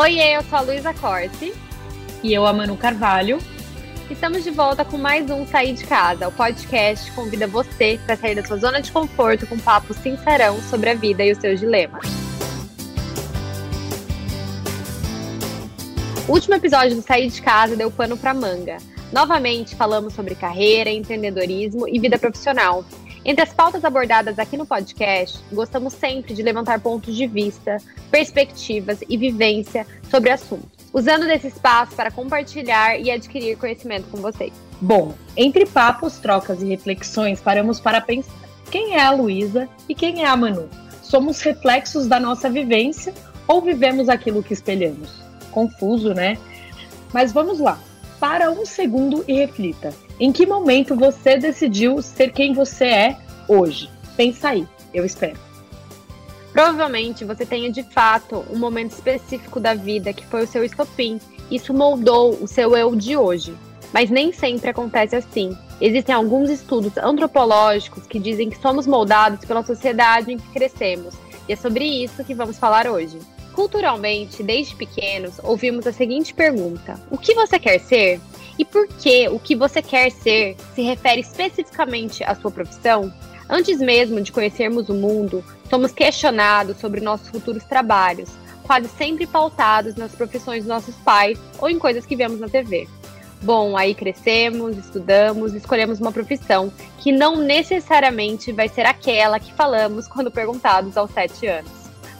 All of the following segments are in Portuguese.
Oi, eu sou a Luísa Corte. E eu, a Manu Carvalho. Estamos de volta com mais um Sair de Casa. O podcast convida você para sair da sua zona de conforto com um papo sincerão sobre a vida e os seus dilemas. O último episódio do Sair de Casa deu pano para manga. Novamente falamos sobre carreira, empreendedorismo e vida profissional. Entre as pautas abordadas aqui no podcast, gostamos sempre de levantar pontos de vista, perspectivas e vivência sobre assuntos usando desse espaço para compartilhar e adquirir conhecimento com vocês. Bom, entre papos, trocas e reflexões, paramos para pensar quem é a Luísa e quem é a Manu. Somos reflexos da nossa vivência ou vivemos aquilo que espelhamos? Confuso, né? Mas vamos lá. Para um segundo e reflita. Em que momento você decidiu ser quem você é hoje? Pensa aí, eu espero. Provavelmente você tenha de fato um momento específico da vida que foi o seu estopim. Isso moldou o seu eu de hoje. Mas nem sempre acontece assim. Existem alguns estudos antropológicos que dizem que somos moldados pela sociedade em que crescemos. E é sobre isso que vamos falar hoje. Culturalmente, desde pequenos, ouvimos a seguinte pergunta: O que você quer ser? E por que o que você quer ser se refere especificamente à sua profissão? Antes mesmo de conhecermos o mundo, somos questionados sobre nossos futuros trabalhos, quase sempre pautados nas profissões dos nossos pais ou em coisas que vemos na TV. Bom, aí crescemos, estudamos, escolhemos uma profissão que não necessariamente vai ser aquela que falamos quando perguntados aos sete anos.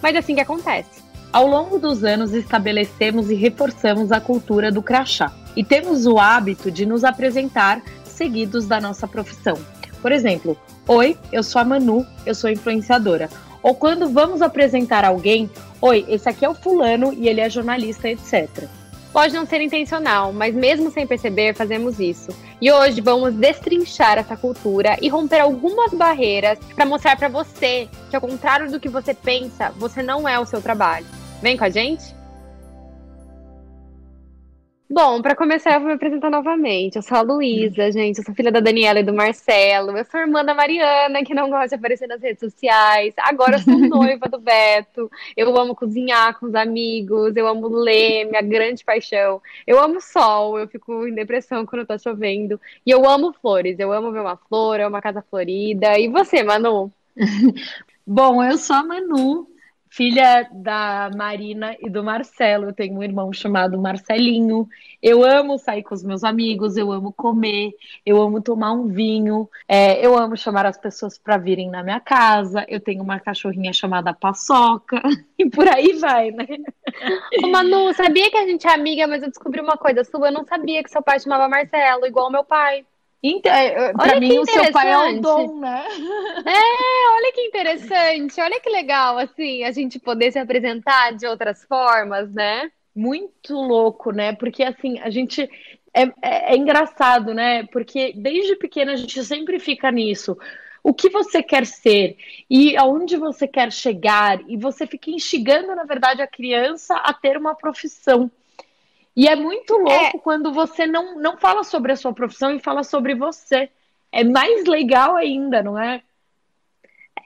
Mas é assim que acontece. Ao longo dos anos, estabelecemos e reforçamos a cultura do crachá e temos o hábito de nos apresentar seguidos da nossa profissão. Por exemplo, Oi, eu sou a Manu, eu sou influenciadora. Ou quando vamos apresentar alguém, oi, esse aqui é o fulano e ele é jornalista, etc. Pode não ser intencional, mas mesmo sem perceber, fazemos isso. E hoje vamos destrinchar essa cultura e romper algumas barreiras para mostrar para você que, ao contrário do que você pensa, você não é o seu trabalho. Vem com a gente? Bom, para começar, eu vou me apresentar novamente. Eu sou a Luísa, gente. Eu sou filha da Daniela e do Marcelo. Eu sou irmã da Mariana, que não gosta de aparecer nas redes sociais. Agora eu sou noiva do Beto. Eu amo cozinhar com os amigos. Eu amo ler, minha grande paixão. Eu amo sol. Eu fico em depressão quando tá chovendo. E eu amo flores. Eu amo ver uma flor, uma casa florida. E você, Manu? Bom, eu sou a Manu filha da Marina e do Marcelo. Eu tenho um irmão chamado Marcelinho. Eu amo sair com os meus amigos, eu amo comer, eu amo tomar um vinho, é, eu amo chamar as pessoas para virem na minha casa. Eu tenho uma cachorrinha chamada Paçoca e por aí vai, né? Ô, Manu, sabia que a gente é amiga, mas eu descobri uma coisa sua. Eu não sabia que seu pai chamava Marcelo, igual meu pai. É, para mim, o seu pai é o dom, né? É, olha que interessante, olha que legal, assim, a gente poder se apresentar de outras formas, né? Muito louco, né? Porque, assim, a gente. É, é, é engraçado, né? Porque desde pequena a gente sempre fica nisso o que você quer ser e aonde você quer chegar, e você fica instigando, na verdade, a criança a ter uma profissão. E é muito louco é. quando você não, não fala sobre a sua profissão e fala sobre você. É mais legal ainda, não é?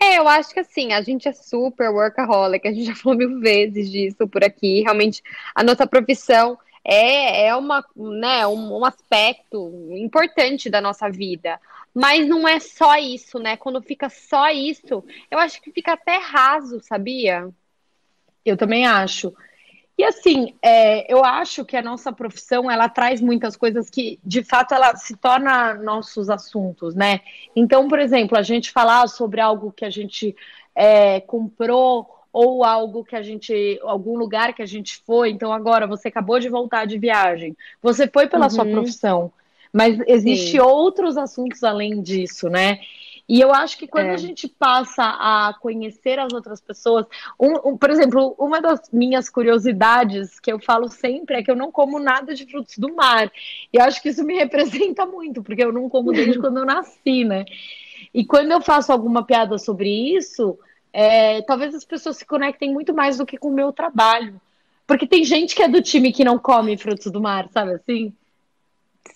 É, eu acho que assim, a gente é super workaholic, a gente já falou mil vezes disso por aqui. Realmente, a nossa profissão é, é uma, né, um, um aspecto importante da nossa vida. Mas não é só isso, né? Quando fica só isso, eu acho que fica até raso, sabia? Eu também acho. E assim, é, eu acho que a nossa profissão ela traz muitas coisas que, de fato, ela se torna nossos assuntos, né? Então, por exemplo, a gente falar sobre algo que a gente é, comprou ou algo que a gente, algum lugar que a gente foi. Então, agora você acabou de voltar de viagem, você foi pela uhum. sua profissão, mas existe outros assuntos além disso, né? E eu acho que quando é. a gente passa a conhecer as outras pessoas, um, um, por exemplo, uma das minhas curiosidades que eu falo sempre é que eu não como nada de frutos do mar. E eu acho que isso me representa muito, porque eu não como desde quando eu nasci, né? E quando eu faço alguma piada sobre isso, é, talvez as pessoas se conectem muito mais do que com o meu trabalho. Porque tem gente que é do time que não come frutos do mar, sabe assim?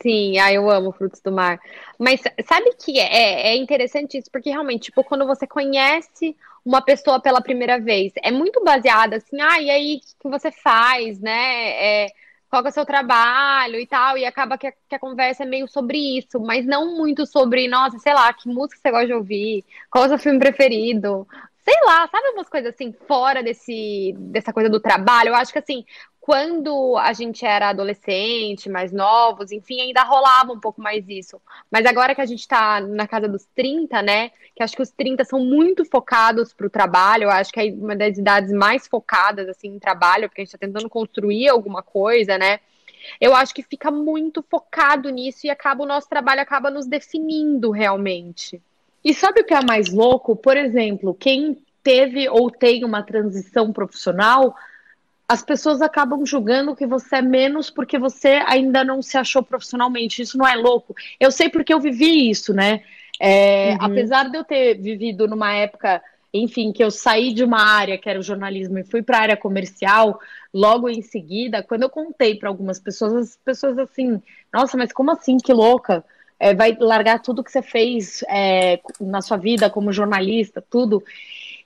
Sim, ah, eu amo frutos do mar. Mas sabe que é, é interessante isso, porque realmente, tipo, quando você conhece uma pessoa pela primeira vez, é muito baseada assim, ah, e aí, o que você faz, né? É, qual é o seu trabalho e tal, e acaba que a, que a, conversa é meio sobre isso, mas não muito sobre, nossa, sei lá, que música você gosta de ouvir, qual é o seu filme preferido, sei lá, sabe umas coisas assim, fora desse, dessa coisa do trabalho? Eu acho que assim, quando a gente era adolescente, mais novos, enfim, ainda rolava um pouco mais isso. Mas agora que a gente tá na casa dos 30, né? Que acho que os 30 são muito focados pro trabalho, eu acho que é uma das idades mais focadas, assim, em trabalho, porque a gente tá tentando construir alguma coisa, né? Eu acho que fica muito focado nisso e acaba o nosso trabalho acaba nos definindo realmente. E sabe o que é mais louco? Por exemplo, quem teve ou tem uma transição profissional, as pessoas acabam julgando que você é menos porque você ainda não se achou profissionalmente. Isso não é louco. Eu sei porque eu vivi isso, né? É, uhum. Apesar de eu ter vivido numa época, enfim, que eu saí de uma área que era o jornalismo e fui para a área comercial, logo em seguida, quando eu contei para algumas pessoas, as pessoas assim, nossa, mas como assim, que louca? é, vai largar tudo que você fez é, na sua vida como jornalista, tudo.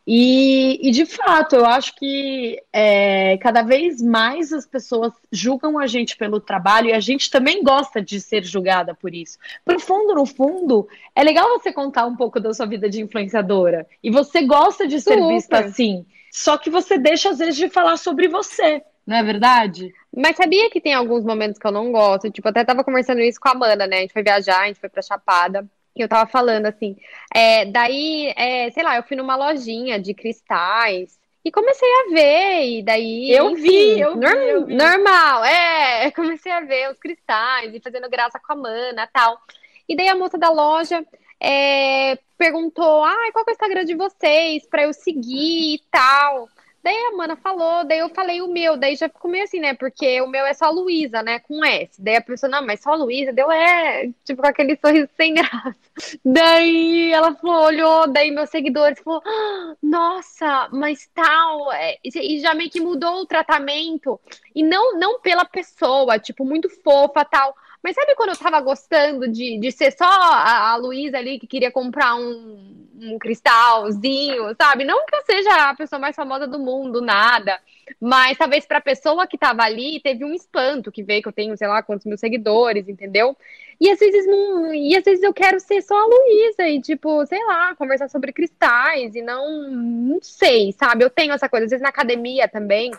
E, e de fato, eu acho que é, cada vez mais as pessoas julgam a gente pelo trabalho e a gente também gosta de ser julgada por isso. No fundo, no fundo, é legal você contar um pouco da sua vida de influenciadora. E você gosta de ser Super. vista assim. Só que você deixa, às vezes, de falar sobre você. Não é verdade? Mas sabia que tem alguns momentos que eu não gosto? Tipo, até tava conversando isso com a Amanda, né? A gente foi viajar, a gente foi pra Chapada. E eu tava falando assim. É, daí, é, sei lá, eu fui numa lojinha de cristais. E comecei a ver, e daí. Eu enfim, vi, eu, norm, vi, eu vi. Normal, é. Comecei a ver os cristais e fazendo graça com a mana tal. E daí a moça da loja é, perguntou: ah, qual é o Instagram de vocês pra eu seguir e tal. Daí a mana falou, daí eu falei o meu, daí já ficou meio assim, né? Porque o meu é só Luísa, né? Com S. Daí a pessoa, não, mas só Luísa, deu é, tipo, com aquele sorriso sem graça. Daí ela falou, olhou, daí meus seguidores falou, ah, nossa, mas tal, é, e já meio que mudou o tratamento. E não, não pela pessoa, tipo, muito fofa tal. Mas sabe quando eu tava gostando de, de ser só a, a Luísa ali que queria comprar um, um cristalzinho, sabe? Não que eu seja a pessoa mais famosa do mundo, nada. Mas talvez pra pessoa que tava ali, teve um espanto que veio, que eu tenho, sei lá, quantos mil seguidores, entendeu? E às vezes não. E às vezes eu quero ser só a Luísa e, tipo, sei lá, conversar sobre cristais e não. Não sei, sabe? Eu tenho essa coisa, às vezes na academia também.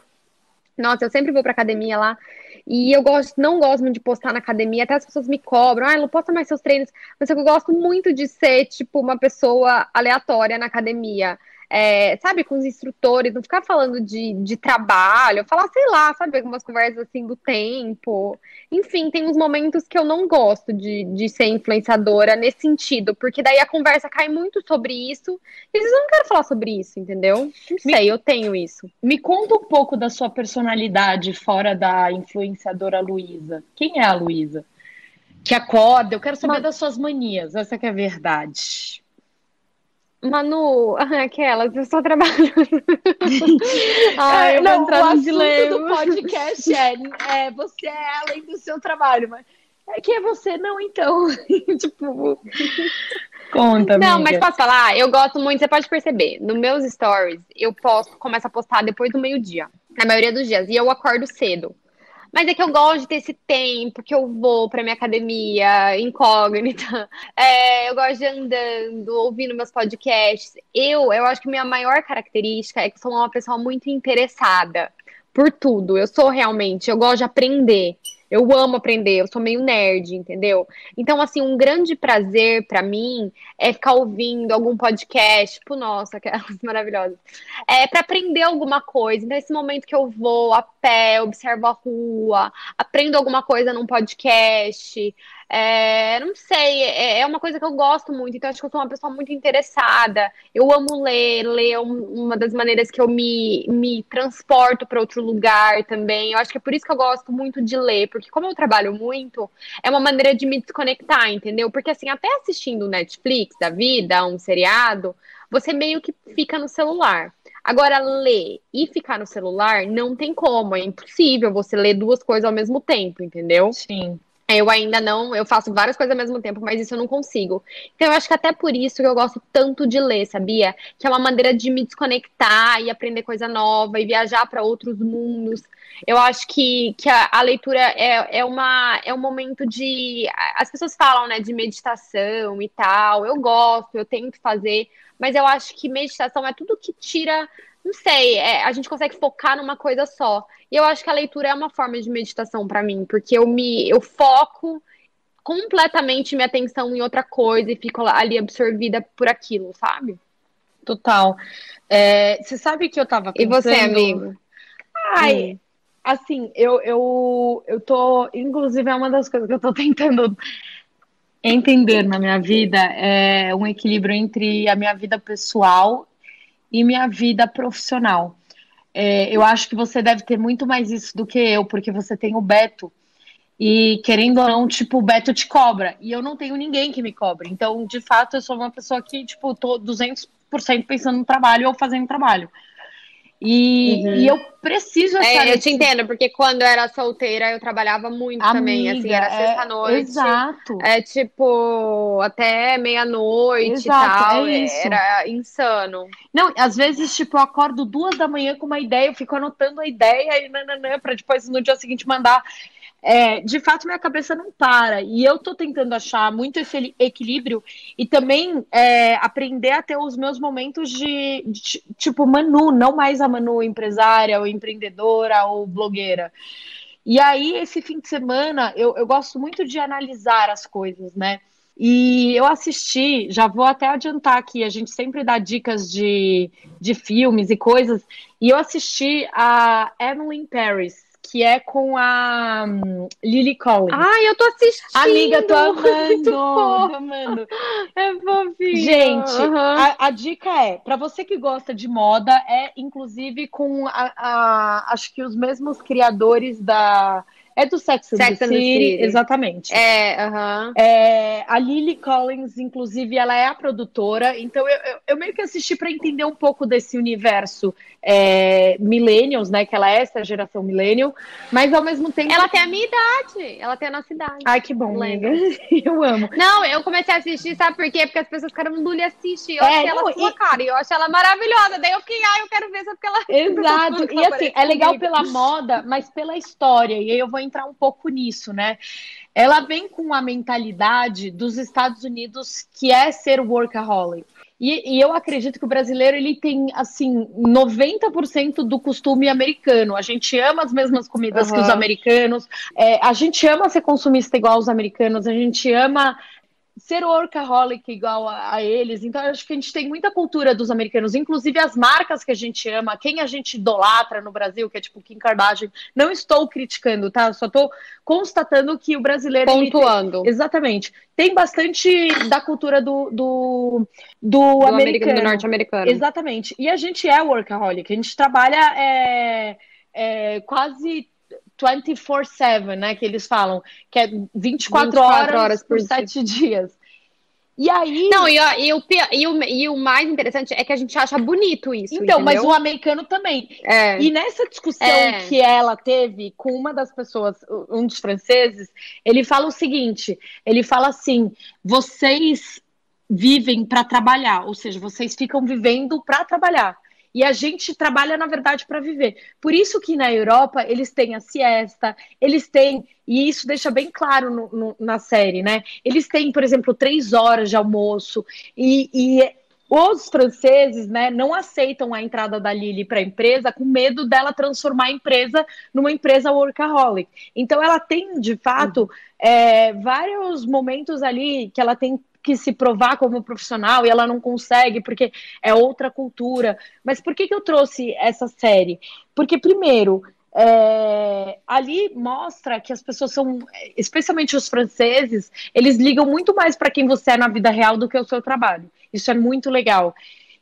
Nossa, eu sempre vou pra academia lá. E eu gosto, não gosto muito de postar na academia, até as pessoas me cobram, ah, não posta mais seus treinos, mas eu gosto muito de ser, tipo, uma pessoa aleatória na academia é, sabe, com os instrutores, não ficar falando de, de trabalho, falar, sei lá, sabe, algumas conversas assim do tempo. Enfim, tem uns momentos que eu não gosto de, de ser influenciadora nesse sentido, porque daí a conversa cai muito sobre isso, e às vezes eu não quero falar sobre isso, entendeu? Não sei, me, eu tenho isso. Me conta um pouco da sua personalidade fora da influenciadora Luísa. Quem é a Luísa? Que acorda, eu quero saber Mas... das suas manias, essa que é a verdade. Manu, aquelas, eu estou trabalhando. Ai, eu não, o assunto do podcast é, é você é além do seu trabalho, mas é que é você, não, então. tipo, conta, Não, amiga. mas posso falar? Eu gosto muito, você pode perceber, nos meus stories, eu posto, começo a postar depois do meio-dia, na maioria dos dias, e eu acordo cedo. Mas é que eu gosto de ter esse tempo que eu vou pra minha academia incógnita. É, eu gosto de andando, ouvindo meus podcasts. Eu, eu acho que minha maior característica é que sou uma pessoa muito interessada por tudo. Eu sou realmente, eu gosto de aprender. Eu amo aprender, eu sou meio nerd, entendeu? Então, assim, um grande prazer para mim é ficar ouvindo algum podcast, tipo, nossa, aquelas maravilhosas. É para aprender alguma coisa. Então, esse momento que eu vou a pé, observo a rua, aprendo alguma coisa num podcast, é, não sei, é, é, uma coisa que eu gosto muito, então acho que eu sou uma pessoa muito interessada. Eu amo ler, ler é uma das maneiras que eu me, me transporto para outro lugar também. Eu acho que é por isso que eu gosto muito de ler, porque como eu trabalho muito, é uma maneira de me desconectar, entendeu? Porque assim, até assistindo Netflix da vida, um seriado, você meio que fica no celular. Agora, ler e ficar no celular não tem como, é impossível você ler duas coisas ao mesmo tempo, entendeu? Sim. Eu ainda não, eu faço várias coisas ao mesmo tempo, mas isso eu não consigo. Então eu acho que até por isso que eu gosto tanto de ler, sabia? Que é uma maneira de me desconectar e aprender coisa nova e viajar para outros mundos. Eu acho que, que a, a, leitura é, é, uma, é um momento de. As pessoas falam, né, de meditação e tal. Eu gosto, eu tento fazer, mas eu acho que meditação é tudo que tira não sei, é, a gente consegue focar numa coisa só. E eu acho que a leitura é uma forma de meditação para mim, porque eu me eu foco completamente minha atenção em outra coisa e fico ali absorvida por aquilo, sabe? Total. É, você sabe que eu tava pensando... E você, amigo? Ai, hum. assim, eu, eu, eu tô... Inclusive, é uma das coisas que eu tô tentando entender na minha vida, é um equilíbrio entre a minha vida pessoal e minha vida profissional. É, eu acho que você deve ter muito mais isso do que eu, porque você tem o Beto. E querendo ou não, tipo, o Beto te cobra. E eu não tenho ninguém que me cobre. Então, de fato, eu sou uma pessoa que, tipo, tô 200% pensando no trabalho ou fazendo trabalho. E, uhum. e eu preciso achar. É, eu te entendo, porque quando eu era solteira eu trabalhava muito Amiga, também, assim, era é, sexta-noite. Exato. É tipo, até meia-noite e tal. É isso. Era insano. Não, às vezes, tipo, eu acordo duas da manhã com uma ideia, eu fico anotando a ideia e nananã, pra depois no dia seguinte mandar é, de fato minha cabeça não para. E eu tô tentando achar muito esse equilíbrio e também é, aprender a ter os meus momentos de, de, tipo Manu, não mais a Manu empresária ou empreendedora ou blogueira. E aí, esse fim de semana, eu, eu gosto muito de analisar as coisas, né? E eu assisti, já vou até adiantar aqui, a gente sempre dá dicas de, de filmes e coisas, e eu assisti a Emily in Paris, que é com a um, Lily Collins. Ai, eu tô assistindo! Amiga, tô amando! tô amando! É fofinho! Gente, uhum. a, a, dica é, para você que gosta de moda, é inclusive com a, a, acho que os mesmos criadores da é do Sex, Sex and, the, City, City, exatamente. É, uhum. é, a Lily Collins, inclusive, ela é a produtora, então eu, eu, eu meio que assisti para entender um pouco desse universo é, millennials, né? Que ela é essa geração millennial, mas ao mesmo tempo. Ela tem a minha idade, ela tem a nossa idade. Ai, que bom, lembra? eu amo. Não, eu comecei a assistir, sabe por quê? Porque as pessoas ficaram, Lully assiste. Eu é, achei ela sua e... cara, e eu achei ela maravilhosa. Daí eu fiquei, ai, eu quero ver só porque ela. Exato. e assim, é legal pela moda, mas pela história. E aí eu vou entrar um pouco nisso, né? Ela vem com a mentalidade dos Estados Unidos que é ser workaholic. E, e, eu acredito que o brasileiro ele tem assim 90% do costume americano. A gente ama as mesmas comidas uhum. que os americanos, é, a gente ama ser consumista igual os americanos, a gente ama ser workaholic igual a, a, eles. Então, eu acho que a gente tem muita cultura dos americanos, inclusive as marcas que a gente ama, quem a gente idolatra no Brasil, que é tipo Kim Kardashian. Não estou criticando, tá? Só estou constatando que o brasileiro. Pontuando. Tem, exatamente. Tem bastante da cultura do, do, do, do americano. Do norte-americano. Exatamente. E a gente é workaholic. A gente trabalha é, é, quase 24/7, né, que eles falam, que é 24, 24 horas, horas por 7 dias. E aí. Não, e, e, o, e, o, e o mais interessante é que a gente acha bonito isso. Então, entendeu? mas o americano também. É. E nessa discussão é. que ela teve com uma das pessoas, um dos franceses, ele fala o seguinte: ele fala assim, vocês vivem para trabalhar, ou seja, vocês ficam vivendo para trabalhar. E a gente trabalha, na verdade, para viver. Por isso que na Europa eles têm a siesta, eles têm, e isso deixa bem claro no, no, na série, né? Eles têm, por exemplo, três horas de almoço, e, e os franceses né, não aceitam a entrada da Lily para a empresa com medo dela transformar a empresa numa empresa workaholic. Então, ela tem, de fato, uhum. é, vários momentos ali que ela tem que se provar como profissional e ela não consegue porque é outra cultura. Mas por que, que eu trouxe essa série? Porque, primeiro, é, ali mostra que as pessoas são, especialmente os franceses, eles ligam muito mais para quem você é na vida real do que o seu trabalho. Isso é muito legal.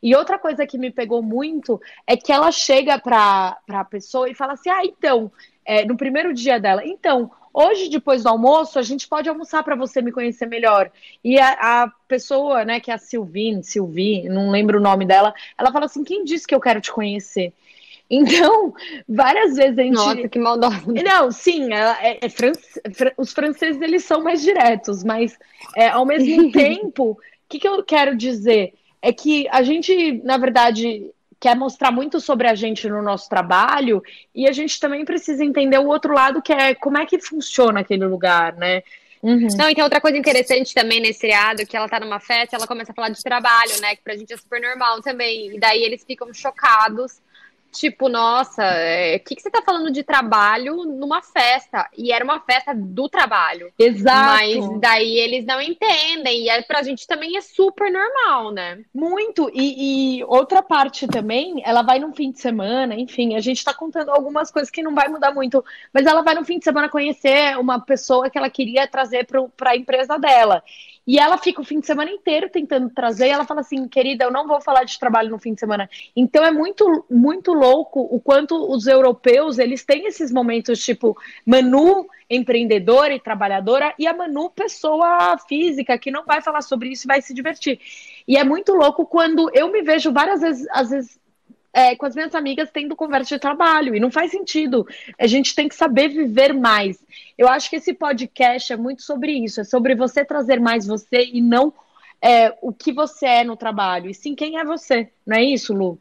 E outra coisa que me pegou muito é que ela chega para a pessoa e fala assim: ah, então, é, no primeiro dia dela, então, Hoje, depois do almoço, a gente pode almoçar para você me conhecer melhor. E a, a, pessoa, né, que é a Silvine, Silvi, não lembro o nome dela, ela fala assim: quem disse que eu quero te conhecer? Então, várias vezes a gente. Nossa, que maldosa. Não, sim, é, é, é os franceses eles são mais diretos, mas é, ao mesmo tempo, o que, que eu quero dizer? É que a gente, na verdade, quer mostrar muito sobre a gente no nosso trabalho e a gente também precisa entender o outro lado, que é como é que funciona aquele lugar, né? Uhum. Não, então outra coisa interessante também nesse seriado, que ela tá numa festa, ela começa a falar de trabalho, né? Que pra gente é super normal também. E daí eles ficam chocados Tipo, nossa, o é, que, que você tá falando de trabalho numa festa? E era uma festa do trabalho. Exato. Mas daí eles não entendem. E é, pra gente também é super normal, né? Muito. E, e, outra parte também, ela vai num fim de semana, enfim, a gente tá contando algumas coisas que não vai mudar muito. Mas ela vai no fim de semana conhecer uma pessoa que ela queria trazer pro, pra empresa dela. E ela fica o fim de semana inteiro tentando trazer, e ela fala assim, querida, eu não vou falar de trabalho no fim de semana. Então é muito, muito louco o quanto os europeus, eles têm esses momentos, tipo, Manu, empreendedora e trabalhadora, e a Manu, pessoa física, que não vai falar sobre isso e vai se divertir. E é muito louco quando eu me vejo várias vezes, às vezes, é, com as minhas amigas tendo conversa de trabalho, e não faz sentido. A gente tem que saber viver mais. Eu acho que esse podcast é muito sobre isso, é sobre você trazer mais você e não é, o que você é no trabalho, e sim quem é você, não é isso, Lu?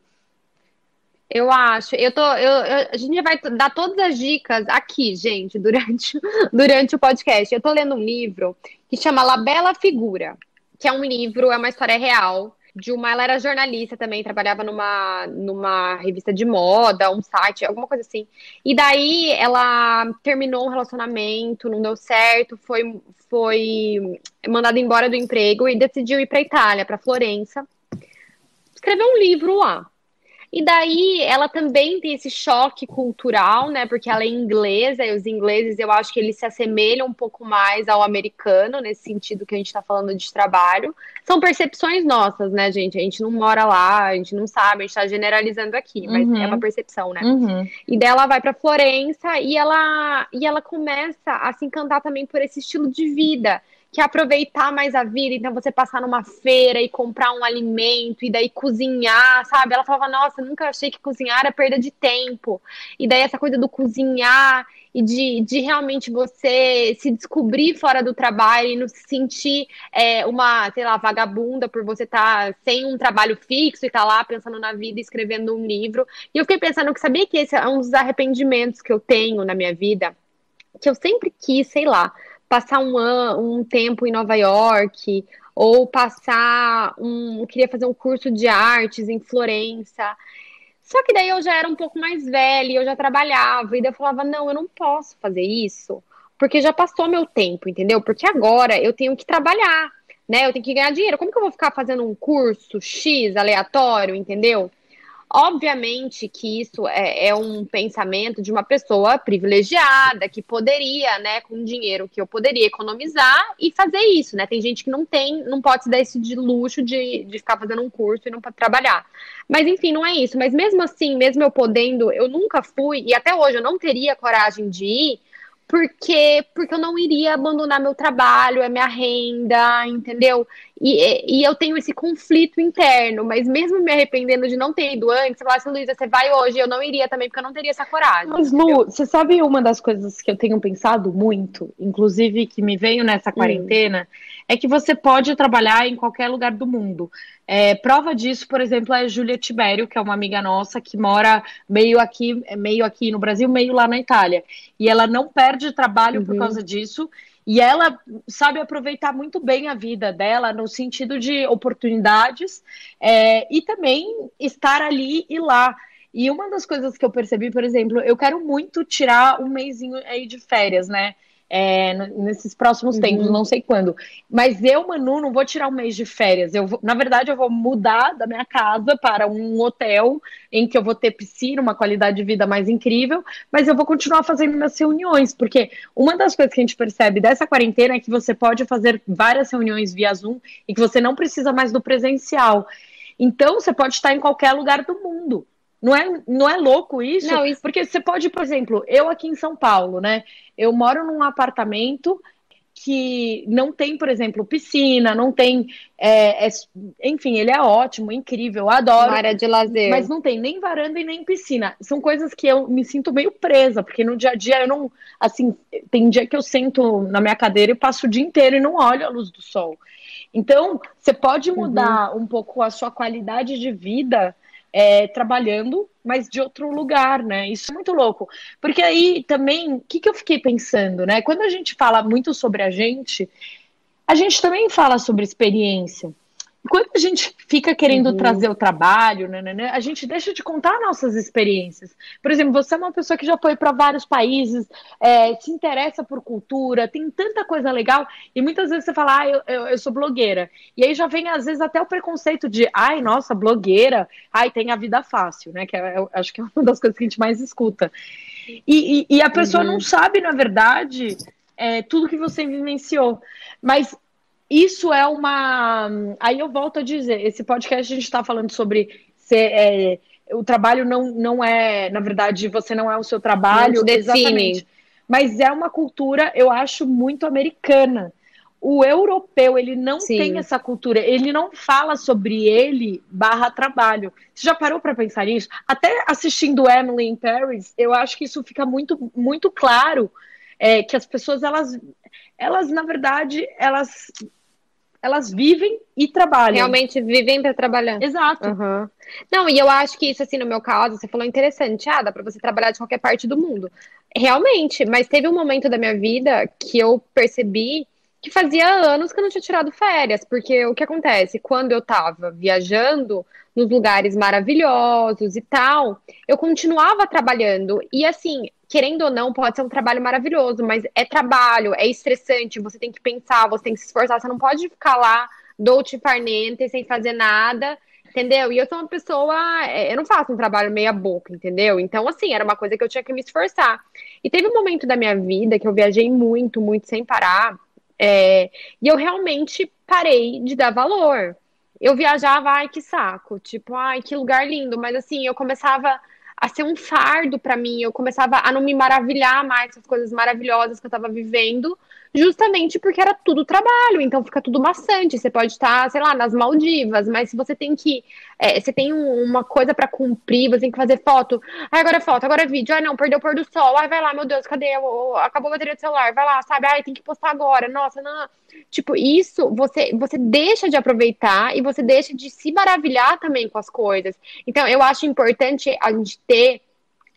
Eu acho. Eu tô, eu, eu, a gente vai dar todas as dicas aqui, gente, durante, durante o podcast. Eu tô lendo um livro que chama La Bela Figura, que é um livro, é uma história real de uma. Ela era jornalista também, trabalhava numa, numa revista de moda, um site, alguma coisa assim. E daí ela terminou um relacionamento, não deu certo, foi, foi mandada embora do emprego e decidiu ir para Itália, para Florença. Escreveu um livro lá. E daí ela também tem esse choque cultural, né? Porque ela é inglesa e os ingleses eu acho que eles se assemelham um pouco mais ao americano, nesse sentido que a gente está falando de trabalho. São percepções nossas, né, gente? A gente não mora lá, a gente não sabe, a gente está generalizando aqui, mas uhum. é uma percepção, né? Uhum. E daí ela vai para Florença e ela, e ela começa a se encantar também por esse estilo de vida que aproveitar mais a vida, então você passar numa feira e comprar um alimento e daí cozinhar, sabe? Ela falava, nossa, nunca achei que cozinhar era perda de tempo. E daí essa coisa do cozinhar e de, de realmente você se descobrir fora do trabalho e não se sentir é, uma, sei lá, vagabunda por você estar tá sem um trabalho fixo e estar tá lá pensando na vida escrevendo um livro. E eu fiquei pensando que sabia que esse é um dos arrependimentos que eu tenho na minha vida, que eu sempre quis, sei lá, passar um, um tempo em Nova York, ou passar um. queria fazer um curso de artes em Florença. Só que daí eu já era um pouco mais velha, eu já trabalhava, e daí eu falava, não, eu não posso fazer isso, porque já passou meu tempo, entendeu? Porque agora eu tenho que trabalhar, né? Eu tenho que ganhar dinheiro. Como que eu vou ficar fazendo um curso X aleatório, entendeu? Obviamente que isso é, é, um pensamento de uma pessoa privilegiada, que poderia, né, com dinheiro que eu poderia economizar e fazer isso, né? Tem gente que não tem, não pode se dar esse de luxo de, de ficar fazendo um curso e não trabalhar. Mas enfim, não é isso. Mas mesmo assim, mesmo eu podendo, eu nunca fui, e até hoje eu não teria coragem de ir, porque porque eu não iria abandonar meu trabalho, é minha renda, entendeu? E, e eu tenho esse conflito interno, mas mesmo me arrependendo de não ter ido antes, você fala assim, Luísa, você vai hoje, eu não iria também, porque eu não teria essa coragem. Mas, Lu, você sabe uma das coisas que eu tenho pensado muito, inclusive que me veio nessa hum. quarentena, hum é que você pode trabalhar em qualquer lugar do mundo. É, prova disso, por exemplo, é a Júlia Tibério, que é uma amiga nossa que mora meio aqui, meio aqui no Brasil, meio lá na Itália. E ela não perde trabalho uhum. por causa disso. E ela sabe aproveitar muito bem a vida dela no sentido de oportunidades é, e também estar ali e lá. E uma das coisas que eu percebi, por exemplo, eu quero muito tirar um mêsinho aí de férias, né? É, nesses próximos uhum. tempos, não sei quando. Mas eu, Manu, não vou tirar um mês de férias. Eu vou, na verdade, eu vou mudar da minha casa para um hotel em que eu vou ter piscina, uma qualidade de vida mais incrível, mas eu vou continuar fazendo minhas reuniões, porque uma das coisas que a gente percebe dessa quarentena é que você pode fazer várias reuniões via Zoom e que você não precisa mais do presencial. Então, você pode estar em qualquer lugar do mundo. Não é, não é louco isso? Não, isso? Porque você pode, por exemplo, eu aqui em São Paulo, né? Eu moro num apartamento que não tem, por exemplo, piscina, não tem. É, é, enfim, ele é ótimo, incrível, adoro. Uma área de lazer. Mas não tem nem varanda e nem piscina. São coisas que eu me sinto meio presa, porque no dia a dia eu não. Assim, tem dia que eu sento na minha cadeira e passo o dia inteiro e não olho a luz do sol. Então, você pode mudar uhum. um pouco a sua qualidade de vida é, trabalhando, mas de outro lugar, né? Isso é muito louco. Porque aí também, o que, que eu fiquei pensando, né? Quando a gente fala muito sobre a gente, a gente também fala sobre experiência quando a gente fica querendo uhum. trazer o trabalho, né, né, né, a gente deixa de contar nossas experiências. Por exemplo, você é uma pessoa que já foi para vários países, é, se interessa por cultura, tem tanta coisa legal, e muitas vezes você fala, ah, eu, eu, eu, sou blogueira. E aí já vem, às vezes, até o preconceito de, ai, nossa, blogueira, ai, tem a vida fácil, né? Que é, eu, acho que é uma das coisas que a gente mais escuta. E, e, e a pessoa uhum. não sabe, na verdade, é, tudo que você vivenciou. Mas isso é uma. Aí eu volto a dizer: esse podcast a gente está falando sobre ser, é, o trabalho não, não é, na verdade, você não é o seu trabalho, exatamente. Mas é uma cultura, eu acho, muito americana. O europeu, ele não Sim. tem essa cultura, ele não fala sobre ele barra trabalho. Você já parou para pensar nisso? Até assistindo Emily in Paris, eu acho que isso fica muito, muito claro. É, que as pessoas, elas, elas, na verdade, elas elas vivem e trabalham. Realmente vivem para trabalhar. Exato. Uhum. Não, e eu acho que isso, assim, no meu caso, você falou interessante, ah, dá para você trabalhar de qualquer parte do mundo. Realmente, mas teve um momento da minha vida que eu percebi que fazia anos que eu não tinha tirado férias, porque o que acontece? Quando eu tava viajando nos lugares maravilhosos e tal, eu continuava trabalhando. E assim, querendo ou não, pode ser um trabalho maravilhoso, mas é trabalho, é estressante, você tem que pensar, você tem que se esforçar, você não pode ficar lá dolce farnente, sem fazer nada, entendeu? E eu sou uma pessoa, é, eu não faço um trabalho meia boca, entendeu? Então, assim, era uma coisa que eu tinha que me esforçar. E teve um momento da minha vida que eu viajei muito, muito sem parar, é, e eu realmente parei de dar valor. Eu viajava, ai, que saco, tipo, ai, que lugar lindo, mas assim, eu começava a ser um fardo para mim. Eu começava a não me maravilhar mais com as coisas maravilhosas que eu estava vivendo, justamente porque era tudo trabalho, então fica tudo maçante. Você pode estar, sei lá, nas Maldivas, mas se você tem que. É, você tem um, uma coisa para cumprir, você tem que fazer foto. Ai, agora é foto, agora é vídeo. Ai, não, perdeu o pôr do sol. Ai, vai lá, meu Deus, cadê? Acabou a bateria do celular, vai lá, sabe? Ai, tem que postar agora. Nossa, não. não. Tipo, isso você, você deixa de aproveitar e você deixa de se maravilhar também com as coisas. Então, eu acho importante a gente ter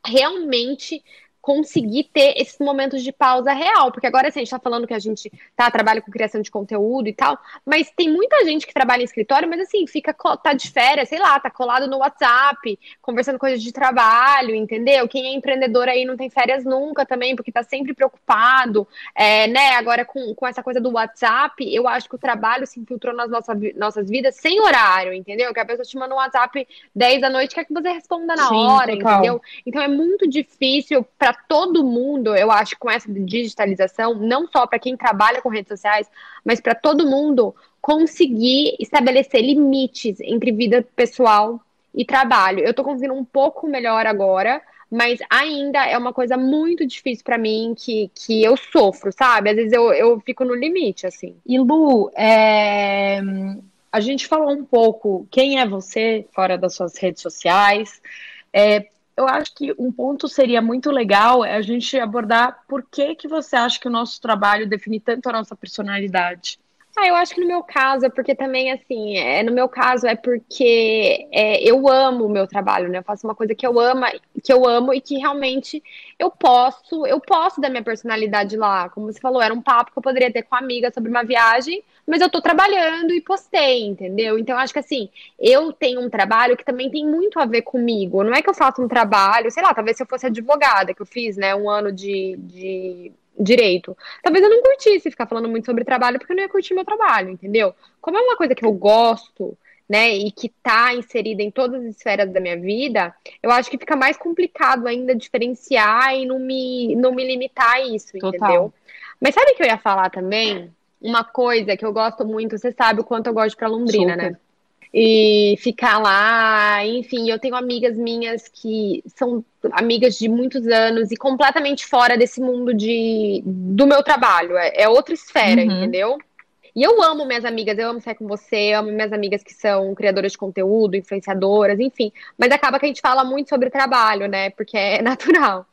realmente conseguir ter esses momentos de pausa real, porque agora assim, a gente tá falando que a gente tá trabalha com criação de conteúdo e tal, mas tem muita gente que trabalha em escritório, mas assim, fica tá de férias, sei lá, tá colado no WhatsApp, conversando coisas de trabalho, entendeu? Quem é empreendedor aí não tem férias nunca também, porque tá sempre preocupado, é, né? Agora com, com essa coisa do WhatsApp, eu acho que o trabalho se infiltrou nas nossas, nossas vidas sem horário, entendeu? Que a pessoa te manda um WhatsApp 10 da noite, quer que você responda na Sim, hora, total. entendeu? Então é muito difícil para para todo mundo, eu acho, com essa digitalização, não só para quem trabalha com redes sociais, mas para todo mundo conseguir estabelecer limites entre vida pessoal e trabalho. Eu estou conseguindo um pouco melhor agora, mas ainda é uma coisa muito difícil para mim que, que eu sofro, sabe? Às vezes eu, eu fico no limite, assim. E Lu, é... a gente falou um pouco quem é você fora das suas redes sociais. É, eu acho que um ponto seria muito legal é a gente abordar por que que você acha que o nosso trabalho define tanto a nossa personalidade. Ah, eu acho que no meu caso é porque também, assim, é, no meu caso é porque é, eu amo o meu trabalho, né? Eu faço uma coisa que eu amo, que eu amo e que realmente eu posso, eu posso dar minha personalidade lá. Como você falou, era um papo que eu poderia ter com uma amiga sobre uma viagem, mas eu tô trabalhando e postei, entendeu? Então, acho que assim, eu tenho um trabalho que também tem muito a ver comigo. Não é que eu faço um trabalho, sei lá, talvez se eu fosse advogada, que eu fiz, né, um ano de, de direito. Talvez eu não curtisse ficar falando muito sobre trabalho, porque eu não ia curtir meu trabalho, entendeu? Como é uma coisa que eu gosto, né, e que tá inserida em todas as esferas da minha vida, eu acho que fica mais complicado ainda diferenciar e não me, não me limitar a isso, Total. entendeu? Mas sabe o que eu ia falar também? Uma coisa que eu gosto muito, você sabe o quanto eu gosto pra Londrina, né? Super. né? e ficar lá. Enfim, eu tenho amigas minhas que são amigas de muitos anos e completamente fora desse mundo de, do meu trabalho. É, é outra esfera, uhum. entendeu? E eu amo minhas amigas, eu amo sair com você, amo minhas amigas que são criadoras de conteúdo, influenciadoras, enfim. Mas acaba que a gente fala muito sobre trabalho, né? Porque é natural.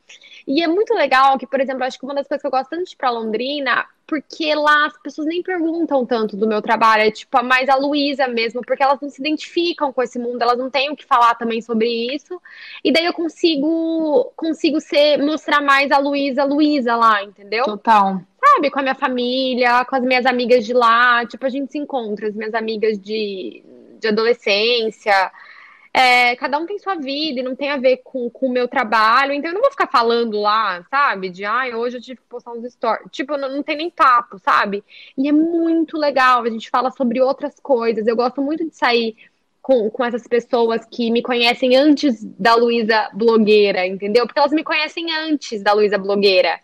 E é muito legal que, por exemplo, acho que uma das coisas que eu gosto tanto de ir pra Londrina, porque lá as pessoas nem perguntam tanto do meu trabalho, é tipo mais a Luísa mesmo, porque elas não se identificam com esse mundo, elas não têm o que falar também sobre isso. E daí eu consigo consigo ser mostrar mais a Luísa, Luísa lá, entendeu? Total. Sabe, com a minha família, com as minhas amigas de lá, tipo a gente se encontra, as minhas amigas de de adolescência, é, cada um tem sua vida e não tem a ver com, com o meu trabalho, então eu não vou ficar falando lá, sabe? De, ai, hoje eu tive que postar uns stories. Tipo, não, não tem nem papo, sabe? E é muito legal, a gente fala sobre outras coisas. Eu gosto muito de sair com, com essas pessoas que me conhecem antes da Luísa blogueira, entendeu? Porque elas me conhecem antes da Luísa blogueira.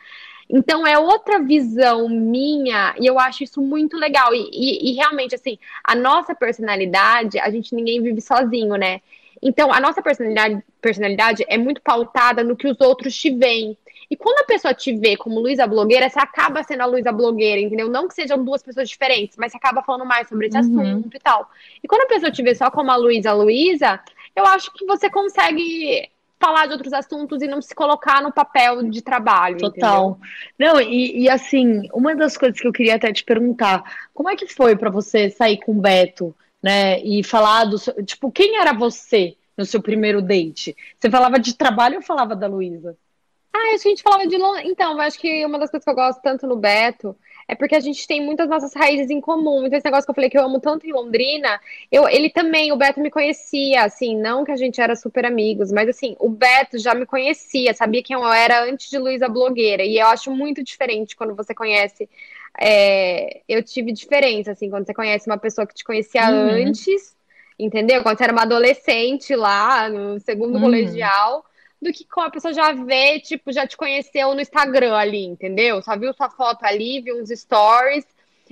Então é outra visão minha e eu acho isso muito legal. E, e, e, realmente, assim, a nossa personalidade, a gente ninguém vive sozinho, né? Então, a nossa personalidade, personalidade é muito pautada no que os outros te veem. E quando a pessoa te vê como Luísa blogueira, você acaba sendo a Luísa blogueira, entendeu? Não que sejam duas pessoas diferentes, mas você acaba falando mais sobre esse uhum. assunto e tal. E quando a pessoa te vê só como a Luísa Luísa, eu acho que você consegue falar de outros assuntos e não se colocar no papel de trabalho. Total. Entendeu? Não, e, e, assim, uma das coisas que eu queria até te perguntar, como é que foi para você sair com o Beto, né? E falar do seu, tipo, quem era você no seu primeiro date? Você falava de trabalho ou falava da Luísa? Ah, acho que a gente falava de. Então, acho que uma das coisas que eu gosto tanto no Beto é porque a gente tem muitas nossas raízes em comum. Então, esse negócio que eu falei que eu amo tanto em Londrina, eu, ele também, o Beto me conhecia, assim, não que a gente era super amigos, mas assim, o Beto já me conhecia, sabia quem eu era antes de Luísa Blogueira. E eu acho muito diferente quando você conhece. É, eu tive diferença, assim, quando você conhece uma pessoa que te conhecia uhum. antes, entendeu? Quando você era uma adolescente lá, no segundo uhum. colegial do que com a pessoa já vê, tipo, já te conheceu no Instagram ali, entendeu? Só viu sua foto ali, viu uns stories.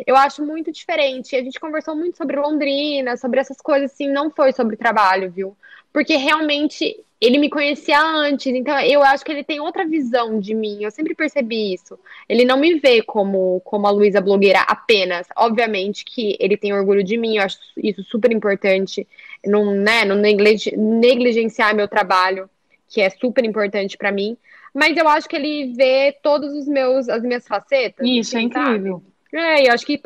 Eu acho muito diferente. A gente conversou muito sobre Londrina, sobre essas coisas, assim, não foi sobre trabalho, viu? Porque realmente ele me conhecia antes, então eu acho que ele tem outra visão de mim. Eu sempre percebi isso. Ele não me vê como, como a Luísa blogueira apenas. Obviamente que ele tem orgulho de mim, eu acho isso super importante. Não, né, não negligenciar meu trabalho que é super importante para mim. Mas eu acho que ele vê todos os meus as minhas facetas. Isso, assim, é incrível. Sabe? É, eu acho que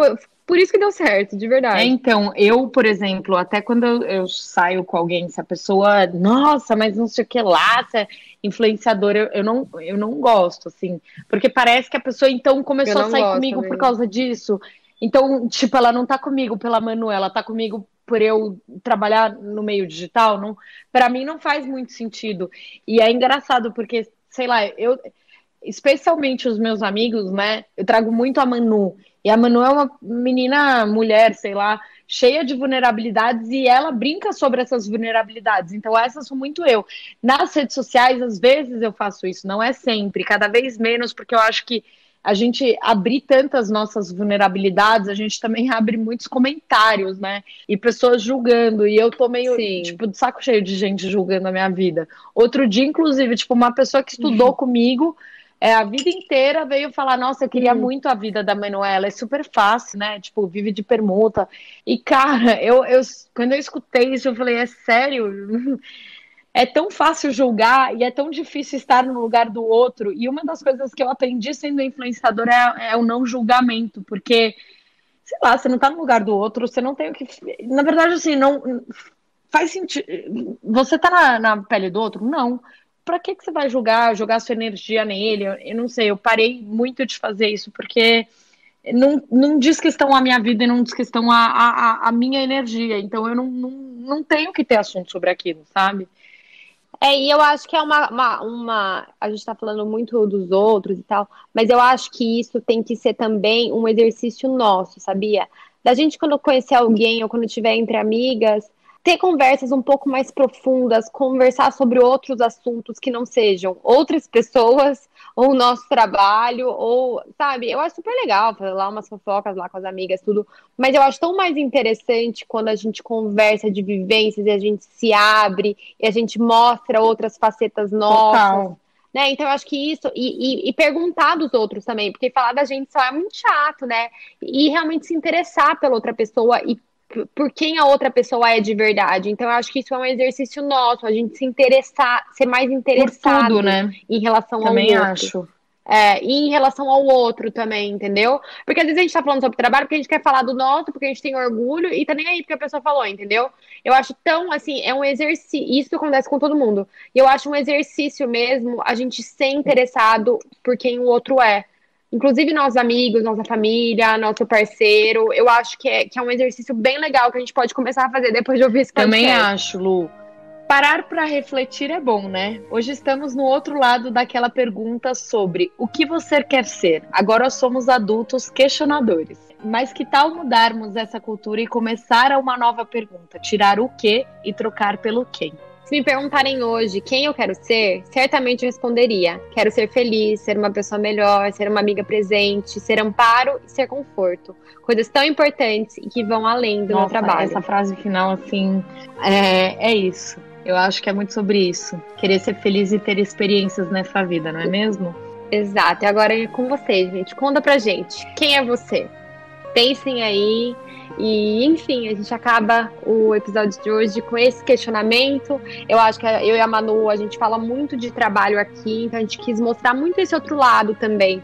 por, isso que deu certo, de verdade. É, então, eu, por exemplo, até quando eu, eu, saio com alguém, se a pessoa, nossa, mas não sei o que lá, se é influenciadora, eu, eu, não, eu não gosto, assim. Porque parece que a pessoa, então, começou a sair comigo mesmo. por causa disso. Então, tipo, ela não tá comigo pela Manuela, ela tá comigo por eu trabalhar no meio digital, não, para mim não faz muito sentido. E é engraçado porque, sei lá, eu especialmente os meus amigos, né? Eu trago muito a Manu. E a Manu é uma menina, mulher, sei lá, cheia de vulnerabilidades e ela brinca sobre essas vulnerabilidades. Então, essas sou muito eu. Nas redes sociais, às vezes eu faço isso, não é sempre, cada vez menos, porque eu acho que a gente abrir tantas nossas vulnerabilidades, a gente também abre muitos comentários, né? E pessoas julgando. E eu tô meio, Sim. tipo, de saco cheio de gente julgando a minha vida. Outro dia, inclusive, tipo, uma pessoa que estudou uhum. comigo é, a vida inteira veio falar, nossa, eu queria uhum. muito a vida da Manuela, é super fácil, né? Tipo, vive de permuta. E, cara, eu, eu quando eu escutei isso, eu falei, é sério? é tão fácil julgar e é tão difícil estar no lugar do outro. E uma das coisas que eu aprendi sendo influenciadora é, é o não julgamento, porque, sei lá, você não está no lugar do outro, você não tem o que. Na verdade, assim, não faz sentido. Você está na, na, pele do outro? Não. Para que, que você vai julgar, jogar sua energia nele? Eu, eu não sei, eu parei muito de fazer isso, porque não, não diz que estão a minha vida e não diz que estão a, a, a minha energia. Então eu não, não, não tenho que ter assunto sobre aquilo, sabe? É, e eu acho que é uma, uma, uma, A gente tá falando muito dos outros e tal, mas eu acho que isso tem que ser também um exercício nosso, sabia? Da gente, quando conhecer alguém ou quando estiver entre amigas, ter conversas um pouco mais profundas, conversar sobre outros assuntos que não sejam outras pessoas ou o nosso trabalho, ou, sabe, eu acho super legal fazer lá umas fofocas lá com as amigas, tudo, mas eu acho tão mais interessante quando a gente conversa de vivências e a gente se abre e a gente mostra outras facetas nossas. Total. Né? Então, eu acho que isso, e, e, e, perguntar dos outros também, porque falar da gente só é muito chato, né? E realmente se interessar pela outra pessoa e por quem a outra pessoa é de verdade. Então, eu acho que isso é um exercício nosso, a gente se interessar, ser mais interessado tudo, né? em relação também ao outro. acho. É, e em relação ao outro também, entendeu? Porque às vezes a gente tá falando sobre trabalho porque a gente quer falar do nosso, porque a gente tem orgulho e tá nem aí porque a pessoa falou, entendeu? Eu acho tão, assim, é um exercício, isso acontece com todo mundo. E eu acho um exercício mesmo a gente ser interessado por quem o outro é inclusive nossos amigos, nossa família, nosso parceiro. Eu acho que é, que é um exercício bem legal que a gente pode começar a fazer depois de ouvir esse podcast. Também acho, Lu. Parar para refletir é bom, né? Hoje estamos no outro lado daquela pergunta sobre o que você quer ser. Agora somos adultos questionadores. Mas que tal mudarmos essa cultura e começar a uma nova pergunta? Tirar o que e trocar pelo quem? Se me perguntarem hoje quem eu quero ser, certamente eu responderia: quero ser feliz, ser uma pessoa melhor, ser uma amiga presente, ser amparo e ser conforto. Coisas tão importantes e que vão além do Nossa, meu trabalho. Essa frase final, assim, é, é isso. Eu acho que é muito sobre isso. Querer ser feliz e ter experiências nessa vida, não é mesmo? Exato. E agora é com vocês, gente. Conta pra gente. Quem é você? Pensem aí e, enfim, a gente acaba o episódio de hoje com esse questionamento. Eu acho que eu e a Manu, a gente fala muito de trabalho aqui, então a gente quis mostrar muito esse outro lado também,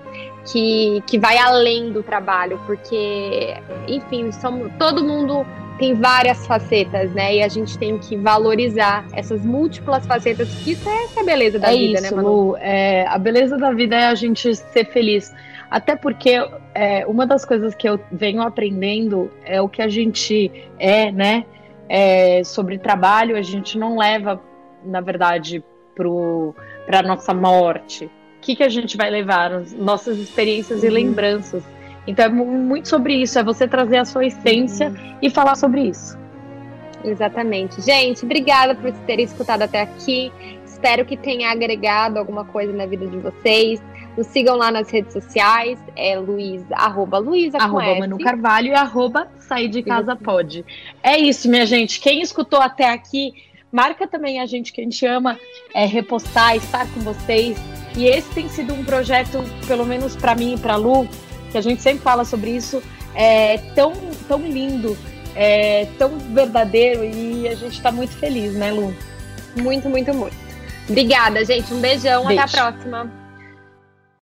que, que vai além do trabalho, porque, enfim, somos, todo mundo tem várias facetas, né? E a gente tem que valorizar essas múltiplas facetas, que isso é, a beleza da é vida, isso, né, Manu? Lu, é, a beleza da vida é a gente ser feliz. Até porque é, uma das coisas que eu venho aprendendo é o que a gente é, né? É, sobre trabalho, a gente não leva, na verdade, para a nossa morte. O que, que a gente vai levar? Nossas experiências uhum. e lembranças. Então é muito sobre isso, é você trazer a sua essência uhum. e falar sobre isso. Exatamente. Gente, obrigada por terem escutado até aqui. Espero que tenha agregado alguma coisa na vida de vocês. Nos sigam lá nas redes sociais, é Luiz, arroba Luísa arroba Manu Carvalho e arroba Sair de Casa Pode. É isso, minha gente. Quem escutou até aqui, marca também a gente que a gente ama é, repostar, estar com vocês. E esse tem sido um projeto, pelo menos para mim e para Lu, que a gente sempre fala sobre isso, é tão, tão lindo, é tão verdadeiro e a gente está muito feliz, né, Lu? Muito, muito, muito. Obrigada, gente. Um beijão. Beijo. Até a próxima.